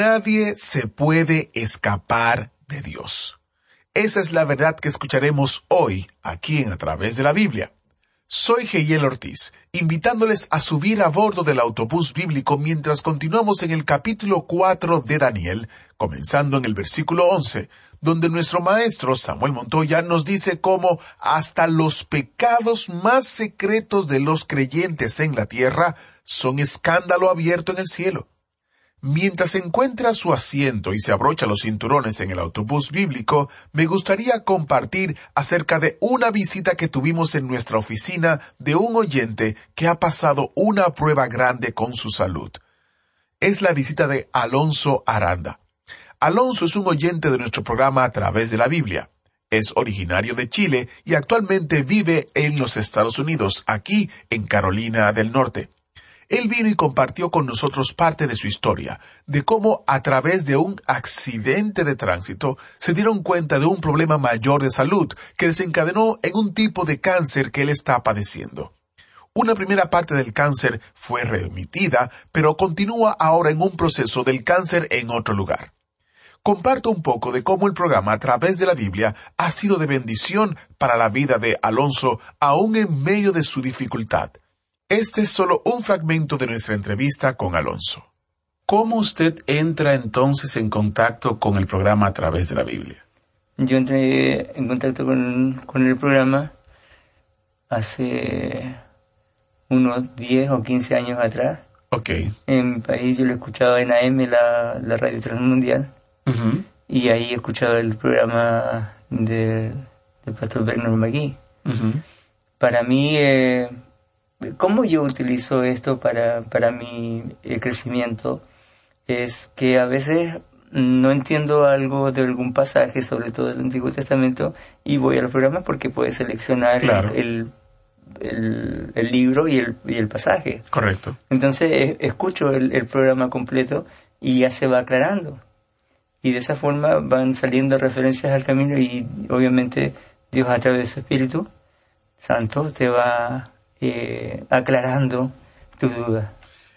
Nadie se puede escapar de Dios. Esa es la verdad que escucharemos hoy aquí en A través de la Biblia. Soy Geyel Ortiz, invitándoles a subir a bordo del autobús bíblico mientras continuamos en el capítulo 4 de Daniel, comenzando en el versículo 11, donde nuestro maestro Samuel Montoya nos dice cómo hasta los pecados más secretos de los creyentes en la tierra son escándalo abierto en el cielo. Mientras encuentra su asiento y se abrocha los cinturones en el autobús bíblico, me gustaría compartir acerca de una visita que tuvimos en nuestra oficina de un oyente que ha pasado una prueba grande con su salud. Es la visita de Alonso Aranda. Alonso es un oyente de nuestro programa a través de la Biblia. Es originario de Chile y actualmente vive en los Estados Unidos, aquí en Carolina del Norte. Él vino y compartió con nosotros parte de su historia, de cómo a través de un accidente de tránsito se dieron cuenta de un problema mayor de salud que desencadenó en un tipo de cáncer que él está padeciendo. Una primera parte del cáncer fue remitida, pero continúa ahora en un proceso del cáncer en otro lugar. Comparto un poco de cómo el programa a través de la Biblia ha sido de bendición para la vida de Alonso aún en medio de su dificultad. Este es solo un fragmento de nuestra entrevista con Alonso. ¿Cómo usted entra entonces en contacto con el programa a través de la Biblia? Yo entré en contacto con, con el programa hace unos 10 o 15 años atrás. Ok. En mi país yo lo escuchaba en AM, la, la radio transmundial, Ujú, y ahí escuchaba el programa de- del pastor Bernard McGee. ujú. Para mí, eh, ¿cómo yo utilizo esto para, para mi eh, crecimiento? Es que a veces no entiendo algo de algún pasaje, sobre todo del Antiguo Testamento, y voy al programa porque puedes seleccionar Claro. el, el, el libro y el, y el pasaje. Correcto. Entonces escucho el, el programa completo y ya se va aclarando. Y de esa forma van saliendo referencias al camino y obviamente Dios a través de su Espíritu Santo te va eh, aclarando tus dudas.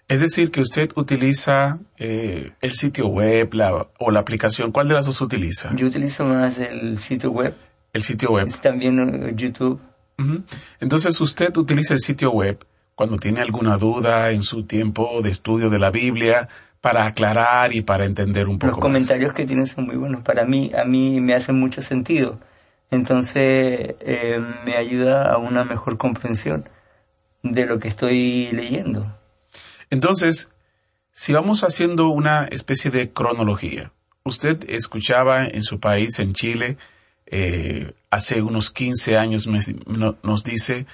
Es decir, que usted utiliza eh, el sitio web la- o la aplicación. ¿Cuál de las dos utiliza? Yo utilizo más el sitio web, El sitio web. es también eh, YouTube. Entonces usted utiliza el sitio web cuando tiene alguna duda en su tiempo de estudio de la Biblia para aclarar y para entender un poco Los comentarios que tienen son muy buenos. Para mí, a mí me hacen mucho sentido. Entonces eh, me ayuda a una mejor comprensión de lo que estoy leyendo. Entonces, si vamos haciendo una especie de cronología, usted escuchaba en su país, en Chile, eh, hace unos 15 años me- no- nos dice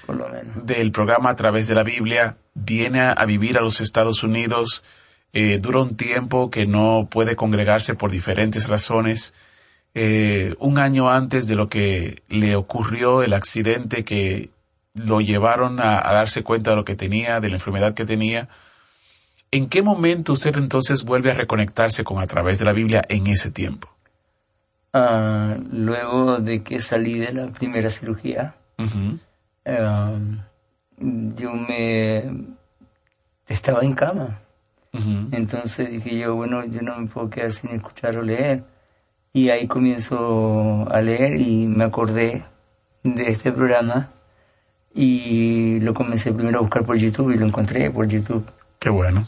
del programa a través de la Biblia, viene a, a vivir a los Estados Unidos, eh, dura un tiempo que no puede congregarse por diferentes razones. Eh, un año antes de lo que le ocurrió el accidente que lo llevaron a, a darse cuenta de lo que tenía, de la enfermedad que tenía. ¿En qué momento usted entonces vuelve a reconectarse con a través de la Biblia en ese tiempo? Ah, luego de que salí de la primera cirugía, ah, yo me estaba en cama. Entonces dije yo, bueno, yo no me puedo quedar sin escuchar o leer. Y ahí comienzo a leer y me acordé de este programa y lo comencé primero a buscar por YouTube y lo encontré por YouTube. Qué bueno.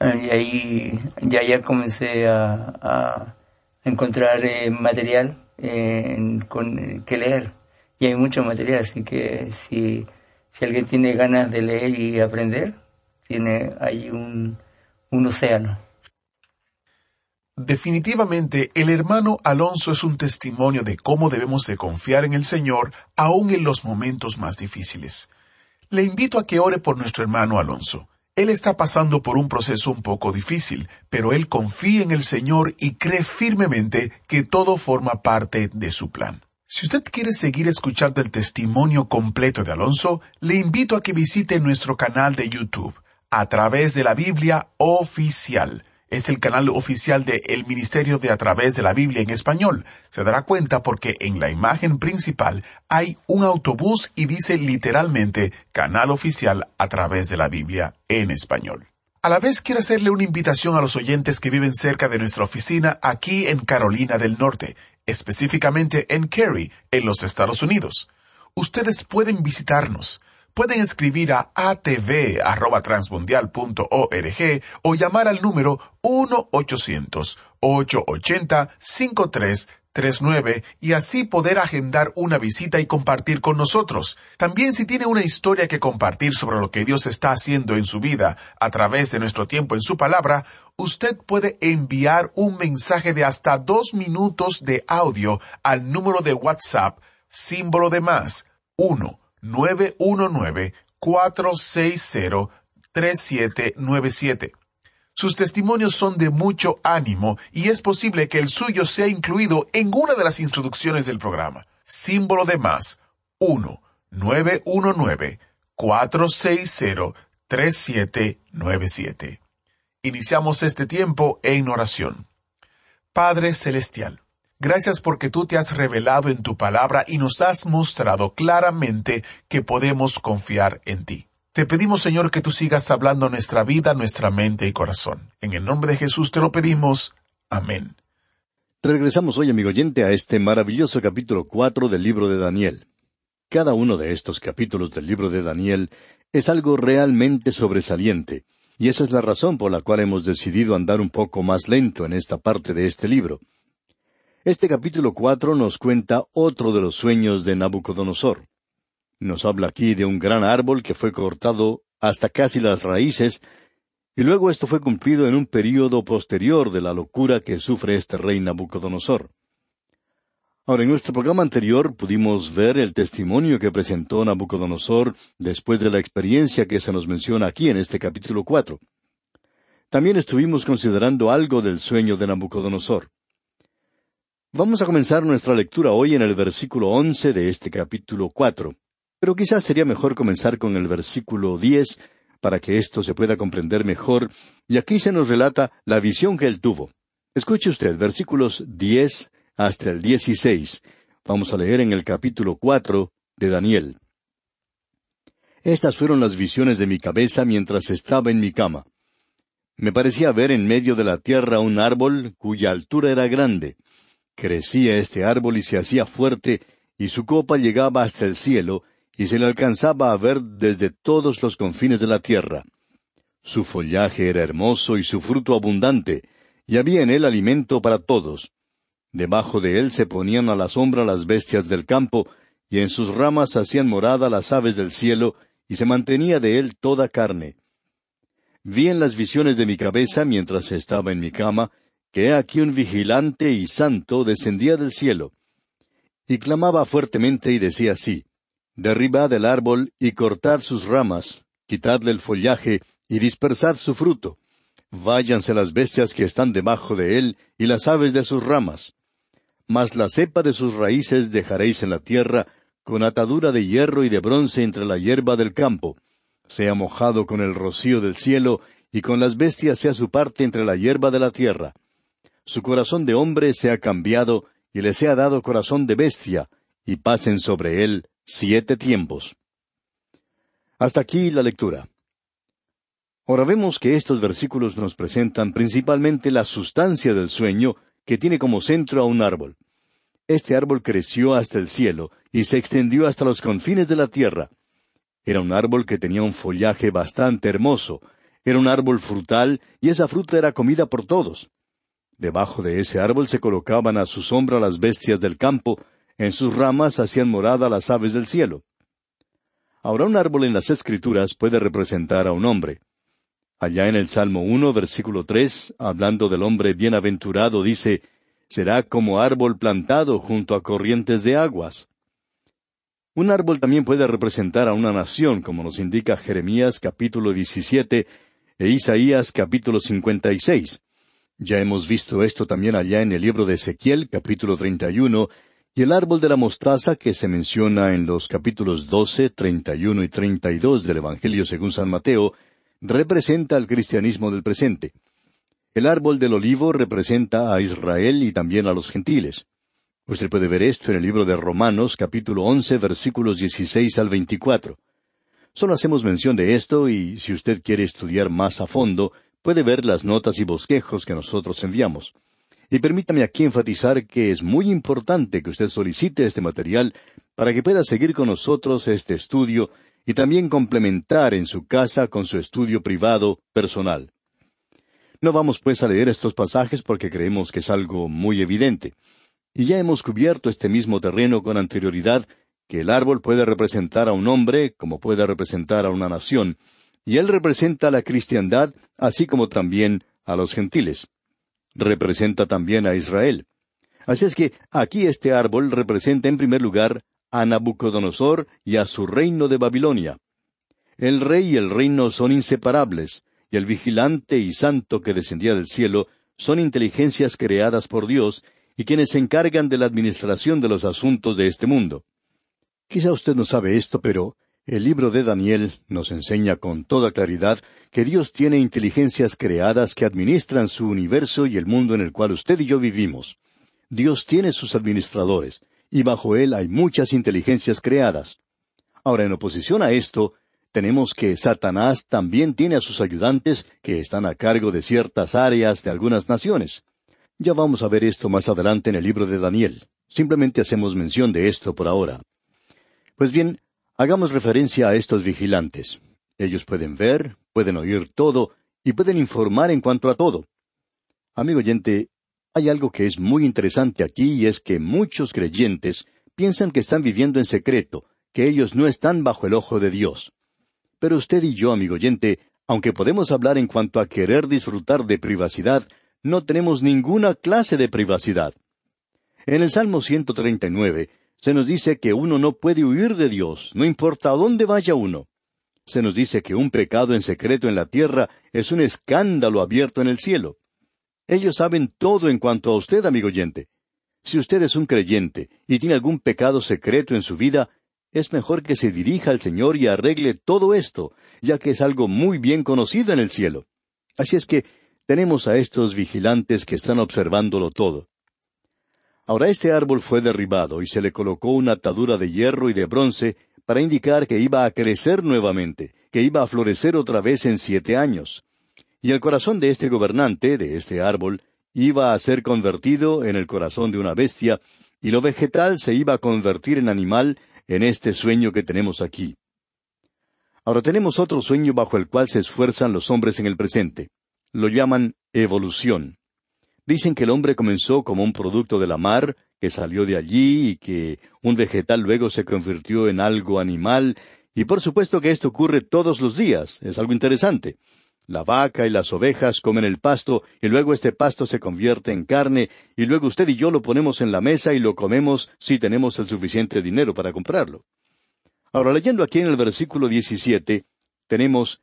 Ah, Y ahí ya ya comencé a, a encontrar eh, material eh, con, que leer. Y hay mucho material, así que si, si alguien tiene ganas de leer y aprender, tiene ahí un, un océano. Definitivamente, el hermano Alonso es un testimonio de cómo debemos de confiar en el Señor aún en los momentos más difíciles. Le invito a que ore por nuestro hermano Alonso. Él está pasando por un proceso un poco difícil, pero él confía en el Señor y cree firmemente que todo forma parte de su plan. Si usted quiere seguir escuchando el testimonio completo de Alonso, le invito a que visite nuestro canal de YouTube, a través de la Biblia oficial es el canal oficial de Ministerio de A través de la Biblia en español. Se dará cuenta porque en la imagen principal hay un autobús y dice literalmente Canal Oficial a través de la Biblia en español. A la vez quiero hacerle una invitación a los oyentes que viven cerca de nuestra oficina aquí en Carolina del Norte, específicamente en Cary, en los Estados Unidos. Ustedes pueden visitarnos pueden escribir a atv.transmundial.org o llamar al número 1-800-880-5339 y así poder agendar una visita y compartir con nosotros. También si tiene una historia que compartir sobre lo que Dios está haciendo en su vida a través de nuestro tiempo en su palabra, usted puede enviar un mensaje de hasta dos minutos de audio al número de WhatsApp símbolo de más 1 919-460-3797. Sus testimonios son de mucho ánimo y es posible que el suyo sea incluido en una de las introducciones del programa. Símbolo de más 1-919-460-3797. Iniciamos este tiempo en oración. Padre Celestial, Gracias porque tú te has revelado en tu palabra y nos has mostrado claramente que podemos confiar en ti. Te pedimos, Señor, que tú sigas hablando nuestra vida, nuestra mente y corazón. En el nombre de Jesús te lo pedimos. Amén. Regresamos hoy, amigo oyente, a este maravilloso capítulo cuatro del libro de Daniel. Cada uno de estos capítulos del libro de Daniel es algo realmente sobresaliente, y esa es la razón por la cual hemos decidido andar un poco más lento en esta parte de este libro. Este capítulo cuatro nos cuenta otro de los sueños de Nabucodonosor. Nos habla aquí de un gran árbol que fue cortado hasta casi las raíces, y luego esto fue cumplido en un período posterior de la locura que sufre este rey Nabucodonosor. Ahora, en nuestro programa anterior pudimos ver el testimonio que presentó Nabucodonosor después de la experiencia que se nos menciona aquí en este capítulo cuatro. También estuvimos considerando algo del sueño de Nabucodonosor. Vamos a comenzar nuestra lectura hoy en el versículo once de este capítulo cuatro, pero quizás sería mejor comenzar con el versículo diez para que esto se pueda comprender mejor, y aquí se nos relata la visión que él tuvo. Escuche usted, versículos diez hasta el dieciséis. Vamos a leer en el capítulo cuatro de Daniel. Estas fueron las visiones de mi cabeza mientras estaba en mi cama. Me parecía ver en medio de la tierra un árbol cuya altura era grande, Crecía este árbol y se hacía fuerte, y su copa llegaba hasta el cielo, y se le alcanzaba a ver desde todos los confines de la tierra. Su follaje era hermoso y su fruto abundante, y había en él alimento para todos. Debajo de él se ponían a la sombra las bestias del campo, y en sus ramas hacían morada las aves del cielo, y se mantenía de él toda carne. Vi en las visiones de mi cabeza mientras estaba en mi cama, que aquí un vigilante y santo descendía del cielo, y clamaba fuertemente y decía así, Derribad el árbol y cortad sus ramas, quitadle el follaje y dispersad su fruto. Váyanse las bestias que están debajo de él y las aves de sus ramas. Mas la cepa de sus raíces dejaréis en la tierra, con atadura de hierro y de bronce entre la hierba del campo. Sea mojado con el rocío del cielo, y con las bestias sea su parte entre la hierba de la tierra su corazón de hombre se ha cambiado y le sea dado corazón de bestia, y pasen sobre él siete tiempos. Hasta aquí la lectura. Ahora vemos que estos versículos nos presentan principalmente la sustancia del sueño que tiene como centro a un árbol. Este árbol creció hasta el cielo y se extendió hasta los confines de la tierra. Era un árbol que tenía un follaje bastante hermoso, era un árbol frutal y esa fruta era comida por todos. Debajo de ese árbol se colocaban a su sombra las bestias del campo, en sus ramas hacían morada las aves del cielo. Ahora un árbol en las Escrituras puede representar a un hombre. Allá en el Salmo uno, versículo tres, hablando del hombre bienaventurado, dice, será como árbol plantado junto a corrientes de aguas. Un árbol también puede representar a una nación, como nos indica Jeremías capítulo 17 e Isaías capítulo 56. Ya hemos visto esto también allá en el libro de Ezequiel capítulo 31 y el árbol de la mostaza que se menciona en los capítulos 12, 31 y 32 del Evangelio según San Mateo representa al cristianismo del presente. El árbol del olivo representa a Israel y también a los gentiles. Usted puede ver esto en el libro de Romanos capítulo once versículos dieciséis al veinticuatro. Solo hacemos mención de esto y si usted quiere estudiar más a fondo, puede ver las notas y bosquejos que nosotros enviamos. Y permítame aquí enfatizar que es muy importante que usted solicite este material para que pueda seguir con nosotros este estudio y también complementar en su casa con su estudio privado personal. No vamos pues a leer estos pasajes porque creemos que es algo muy evidente. Y ya hemos cubierto este mismo terreno con anterioridad, que el árbol puede representar a un hombre como puede representar a una nación, y él representa a la cristiandad así como también a los gentiles. Representa también a Israel. Así es que aquí este árbol representa en primer lugar a Nabucodonosor y a su reino de Babilonia. El rey y el reino son inseparables, y el vigilante y santo que descendía del cielo son inteligencias creadas por Dios y quienes se encargan de la administración de los asuntos de este mundo. Quizá usted no sabe esto, pero el libro de Daniel nos enseña con toda claridad que Dios tiene inteligencias creadas que administran su universo y el mundo en el cual usted y yo vivimos. Dios tiene sus administradores, y bajo él hay muchas inteligencias creadas. Ahora, en oposición a esto, tenemos que Satanás también tiene a sus ayudantes que están a cargo de ciertas áreas de algunas naciones. Ya vamos a ver esto más adelante en el libro de Daniel. Simplemente hacemos mención de esto por ahora. Pues bien, hagamos referencia a estos vigilantes. Ellos pueden ver, pueden oír todo y pueden informar en cuanto a todo. Amigo oyente, hay algo que es muy interesante aquí y es que muchos creyentes piensan que están viviendo en secreto, que ellos no están bajo el ojo de Dios. Pero usted y yo, amigo oyente, aunque podemos hablar en cuanto a querer disfrutar de privacidad, no tenemos ninguna clase de privacidad. En el Salmo 139 se nos dice que uno no puede huir de Dios, no importa a dónde vaya uno. Se nos dice que un pecado en secreto en la tierra es un escándalo abierto en el cielo. Ellos saben todo en cuanto a usted, amigo oyente. Si usted es un creyente y tiene algún pecado secreto en su vida, es mejor que se dirija al Señor y arregle todo esto, ya que es algo muy bien conocido en el cielo. Así es que tenemos a estos vigilantes que están observándolo todo. Ahora este árbol fue derribado y se le colocó una atadura de hierro y de bronce para indicar que iba a crecer nuevamente, que iba a florecer otra vez en siete años. Y el corazón de este gobernante, de este árbol, iba a ser convertido en el corazón de una bestia, y lo vegetal se iba a convertir en animal en este sueño que tenemos aquí. Ahora tenemos otro sueño bajo el cual se esfuerzan los hombres en el presente lo llaman evolución. Dicen que el hombre comenzó como un producto de la mar, que salió de allí y que un vegetal luego se convirtió en algo animal, y por supuesto que esto ocurre todos los días, es algo interesante. La vaca y las ovejas comen el pasto y luego este pasto se convierte en carne y luego usted y yo lo ponemos en la mesa y lo comemos si tenemos el suficiente dinero para comprarlo. Ahora leyendo aquí en el versículo 17 tenemos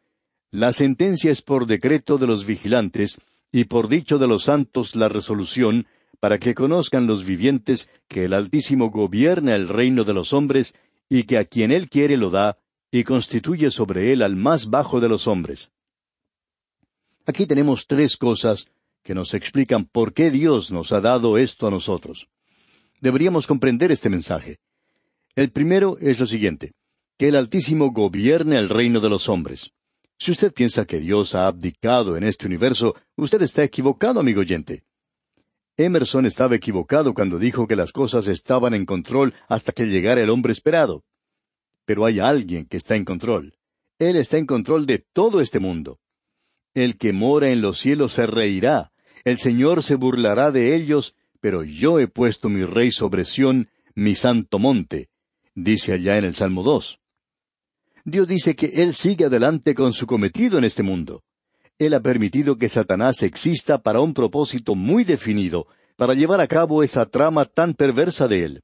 la sentencia es por decreto de los vigilantes y por dicho de los santos la resolución, para que conozcan los vivientes que el Altísimo gobierna el reino de los hombres y que a quien él quiere lo da y constituye sobre él al más bajo de los hombres. Aquí tenemos tres cosas que nos explican por qué Dios nos ha dado esto a nosotros. Deberíamos comprender este mensaje. El primero es lo siguiente, que el Altísimo gobierne el reino de los hombres. Si usted piensa que Dios ha abdicado en este universo, usted está equivocado, amigo oyente. Emerson estaba equivocado cuando dijo que las cosas estaban en control hasta que llegara el hombre esperado. Pero hay alguien que está en control. Él está en control de todo este mundo. El que mora en los cielos se reirá. El Señor se burlará de ellos, pero yo he puesto mi rey sobre Sión, mi santo monte, dice allá en el Salmo dos. Dios dice que Él sigue adelante con su cometido en este mundo. Él ha permitido que Satanás exista para un propósito muy definido, para llevar a cabo esa trama tan perversa de Él.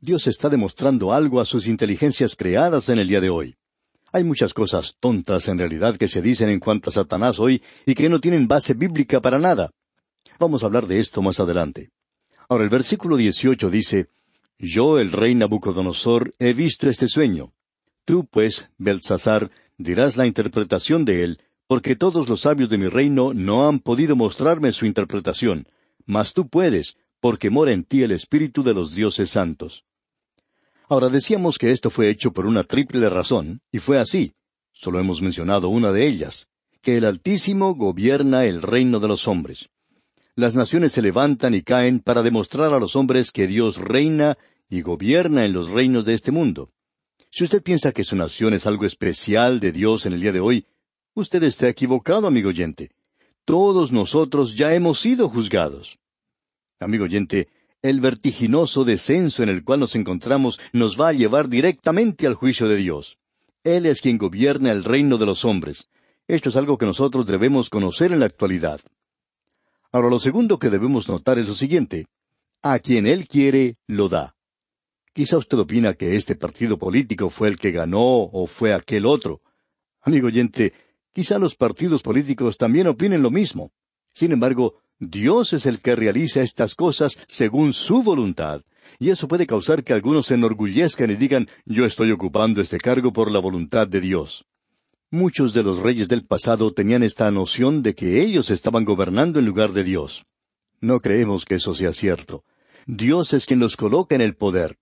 Dios está demostrando algo a sus inteligencias creadas en el día de hoy. Hay muchas cosas tontas en realidad que se dicen en cuanto a Satanás hoy y que no tienen base bíblica para nada. Vamos a hablar de esto más adelante. Ahora el versículo 18 dice, Yo, el rey Nabucodonosor, he visto este sueño. Tú, pues, Belsasar, dirás la interpretación de él, porque todos los sabios de mi reino no han podido mostrarme su interpretación, mas tú puedes, porque mora en ti el espíritu de los dioses santos. Ahora decíamos que esto fue hecho por una triple razón, y fue así. Solo hemos mencionado una de ellas, que el Altísimo gobierna el reino de los hombres. Las naciones se levantan y caen para demostrar a los hombres que Dios reina y gobierna en los reinos de este mundo. Si usted piensa que su nación es algo especial de Dios en el día de hoy, usted está equivocado, amigo oyente. Todos nosotros ya hemos sido juzgados. Amigo oyente, el vertiginoso descenso en el cual nos encontramos nos va a llevar directamente al juicio de Dios. Él es quien gobierna el reino de los hombres. Esto es algo que nosotros debemos conocer en la actualidad. Ahora, lo segundo que debemos notar es lo siguiente. A quien Él quiere, lo da. Quizá usted opina que este partido político fue el que ganó o fue aquel otro. Amigo oyente, quizá los partidos políticos también opinen lo mismo. Sin embargo, Dios es el que realiza estas cosas según su voluntad, y eso puede causar que algunos se enorgullezcan y digan yo estoy ocupando este cargo por la voluntad de Dios. Muchos de los reyes del pasado tenían esta noción de que ellos estaban gobernando en lugar de Dios. No creemos que eso sea cierto. Dios es quien los coloca en el poder.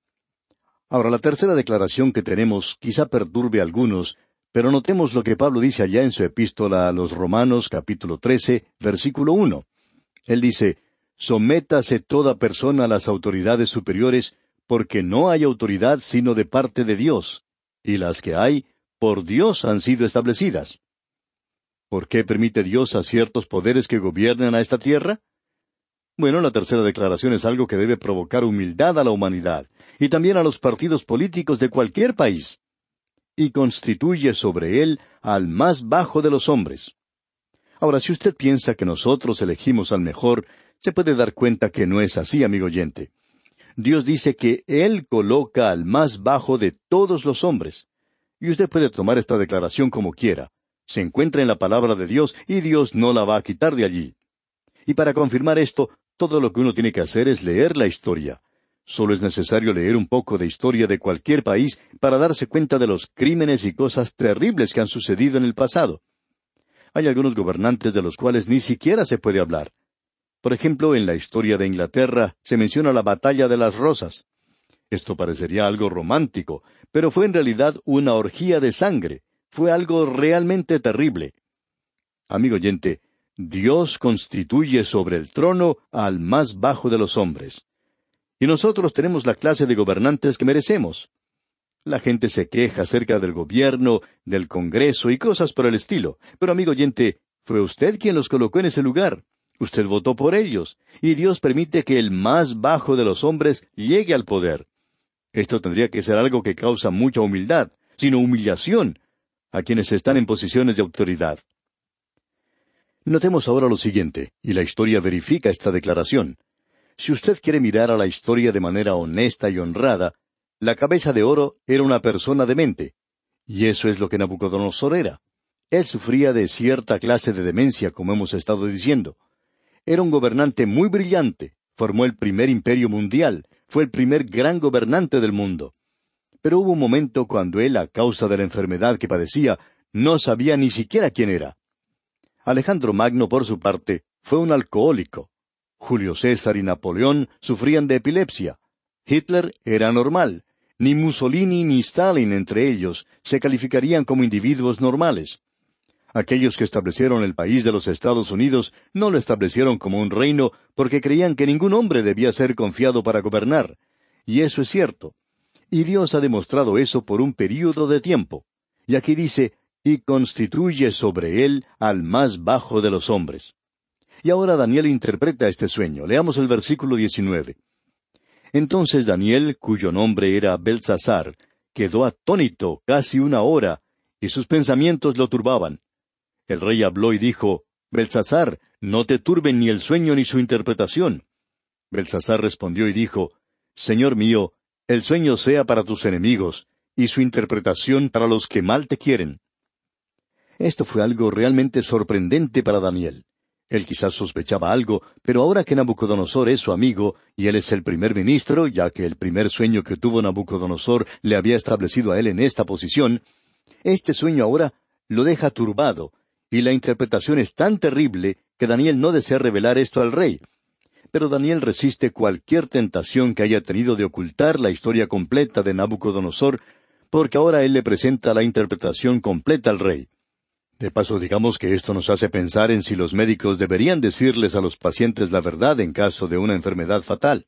Ahora, la tercera declaración que tenemos quizá perturbe a algunos, pero notemos lo que Pablo dice allá en su epístola a los Romanos capítulo 13, versículo uno. Él dice, Sométase toda persona a las autoridades superiores, porque no hay autoridad sino de parte de Dios, y las que hay, por Dios han sido establecidas. ¿Por qué permite Dios a ciertos poderes que gobiernen a esta tierra? Bueno, la tercera declaración es algo que debe provocar humildad a la humanidad, y también a los partidos políticos de cualquier país. Y constituye sobre él al más bajo de los hombres. Ahora, si usted piensa que nosotros elegimos al mejor, se puede dar cuenta que no es así, amigo oyente. Dios dice que Él coloca al más bajo de todos los hombres. Y usted puede tomar esta declaración como quiera. Se encuentra en la palabra de Dios y Dios no la va a quitar de allí. Y para confirmar esto, todo lo que uno tiene que hacer es leer la historia. Solo es necesario leer un poco de historia de cualquier país para darse cuenta de los crímenes y cosas terribles que han sucedido en el pasado. Hay algunos gobernantes de los cuales ni siquiera se puede hablar. Por ejemplo, en la historia de Inglaterra se menciona la batalla de las rosas. Esto parecería algo romántico, pero fue en realidad una orgía de sangre. Fue algo realmente terrible. Amigo oyente, Dios constituye sobre el trono al más bajo de los hombres. Y nosotros tenemos la clase de gobernantes que merecemos. La gente se queja acerca del gobierno, del Congreso y cosas por el estilo. Pero amigo oyente, fue usted quien los colocó en ese lugar. Usted votó por ellos, y Dios permite que el más bajo de los hombres llegue al poder. Esto tendría que ser algo que causa mucha humildad, sino humillación, a quienes están en posiciones de autoridad. Notemos ahora lo siguiente, y la historia verifica esta declaración. Si usted quiere mirar a la historia de manera honesta y honrada, la cabeza de oro era una persona demente. Y eso es lo que Nabucodonosor era. Él sufría de cierta clase de demencia, como hemos estado diciendo. Era un gobernante muy brillante, formó el primer imperio mundial, fue el primer gran gobernante del mundo. Pero hubo un momento cuando él, a causa de la enfermedad que padecía, no sabía ni siquiera quién era. Alejandro Magno, por su parte, fue un alcohólico. Julio César y Napoleón sufrían de epilepsia. Hitler era normal. Ni Mussolini ni Stalin entre ellos se calificarían como individuos normales. Aquellos que establecieron el país de los Estados Unidos no lo establecieron como un reino porque creían que ningún hombre debía ser confiado para gobernar. Y eso es cierto. Y Dios ha demostrado eso por un período de tiempo. Y aquí dice, y constituye sobre él al más bajo de los hombres. Y ahora Daniel interpreta este sueño. Leamos el versículo 19. Entonces Daniel, cuyo nombre era Belsasar, quedó atónito casi una hora, y sus pensamientos lo turbaban. El rey habló y dijo, Belsasar, no te turben ni el sueño ni su interpretación. Belsasar respondió y dijo, Señor mío, el sueño sea para tus enemigos, y su interpretación para los que mal te quieren. Esto fue algo realmente sorprendente para Daniel. Él quizás sospechaba algo, pero ahora que Nabucodonosor es su amigo, y él es el primer ministro, ya que el primer sueño que tuvo Nabucodonosor le había establecido a él en esta posición, este sueño ahora lo deja turbado, y la interpretación es tan terrible que Daniel no desea revelar esto al rey. Pero Daniel resiste cualquier tentación que haya tenido de ocultar la historia completa de Nabucodonosor, porque ahora él le presenta la interpretación completa al rey. De paso, digamos que esto nos hace pensar en si los médicos deberían decirles a los pacientes la verdad en caso de una enfermedad fatal.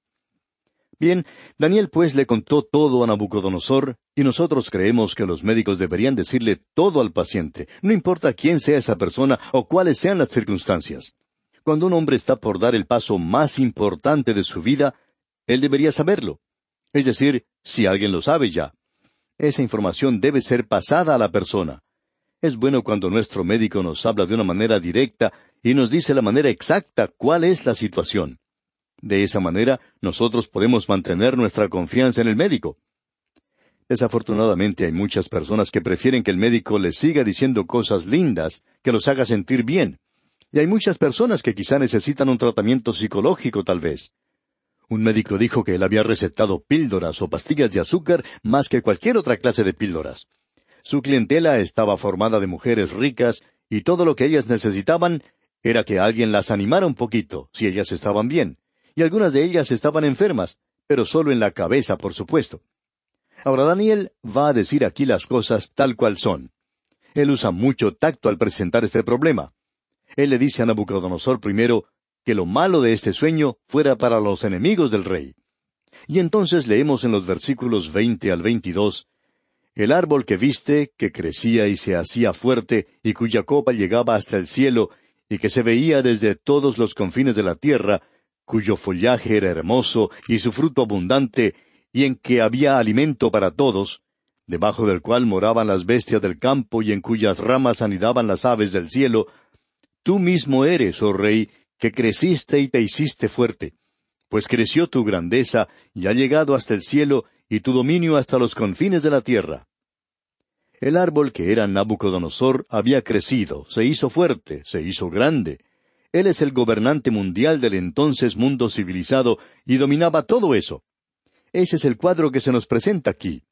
Bien, Daniel pues le contó todo a Nabucodonosor, y nosotros creemos que los médicos deberían decirle todo al paciente, no importa quién sea esa persona o cuáles sean las circunstancias. Cuando un hombre está por dar el paso más importante de su vida, él debería saberlo. Es decir, si alguien lo sabe ya. Esa información debe ser pasada a la persona. Es bueno cuando nuestro médico nos habla de una manera directa y nos dice la manera exacta cuál es la situación. De esa manera nosotros podemos mantener nuestra confianza en el médico. Desafortunadamente hay muchas personas que prefieren que el médico les siga diciendo cosas lindas, que los haga sentir bien. Y hay muchas personas que quizá necesitan un tratamiento psicológico tal vez. Un médico dijo que él había recetado píldoras o pastillas de azúcar más que cualquier otra clase de píldoras. Su clientela estaba formada de mujeres ricas y todo lo que ellas necesitaban era que alguien las animara un poquito, si ellas estaban bien. Y algunas de ellas estaban enfermas, pero solo en la cabeza, por supuesto. Ahora Daniel va a decir aquí las cosas tal cual son. Él usa mucho tacto al presentar este problema. Él le dice a Nabucodonosor primero que lo malo de este sueño fuera para los enemigos del rey. Y entonces leemos en los versículos veinte al veintidós el árbol que viste, que crecía y se hacía fuerte, y cuya copa llegaba hasta el cielo, y que se veía desde todos los confines de la tierra, cuyo follaje era hermoso y su fruto abundante, y en que había alimento para todos, debajo del cual moraban las bestias del campo y en cuyas ramas anidaban las aves del cielo, tú mismo eres, oh rey, que creciste y te hiciste fuerte, pues creció tu grandeza y ha llegado hasta el cielo y tu dominio hasta los confines de la tierra. El árbol que era Nabucodonosor había crecido, se hizo fuerte, se hizo grande. Él es el gobernante mundial del entonces mundo civilizado y dominaba todo eso. Ese es el cuadro que se nos presenta aquí.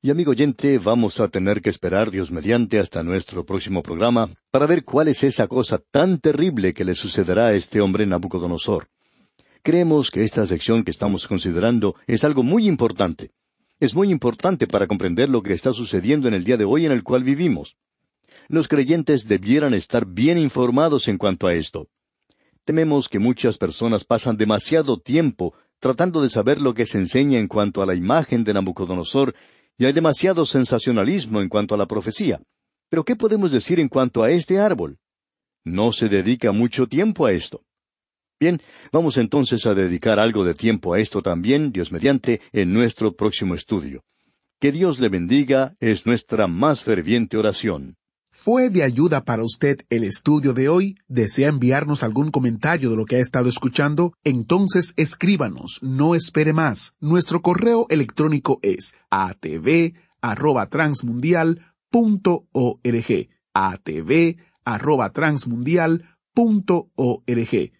Y amigo oyente, vamos a tener que esperar Dios mediante hasta nuestro próximo programa para ver cuál es esa cosa tan terrible que le sucederá a este hombre Nabucodonosor. Creemos que esta sección que estamos considerando es algo muy importante es muy importante para comprender lo que está sucediendo en el día de hoy en el cual vivimos. Los creyentes debieran estar bien informados en cuanto a esto. Tememos que muchas personas pasan demasiado tiempo tratando de saber lo que se enseña en cuanto a la imagen de Nabucodonosor y hay demasiado sensacionalismo en cuanto a la profecía. Pero ¿qué podemos decir en cuanto a este árbol? No se dedica mucho tiempo a esto. Bien, vamos entonces a dedicar algo de tiempo a esto también, Dios mediante, en nuestro próximo estudio. Que Dios le bendiga es nuestra más ferviente oración. ¿Fue de ayuda para usted el estudio de hoy? ¿Desea enviarnos algún comentario de lo que ha estado escuchando? Entonces escríbanos, no espere más. Nuestro correo electrónico es atv@transmundial.org. atv@transmundial.org.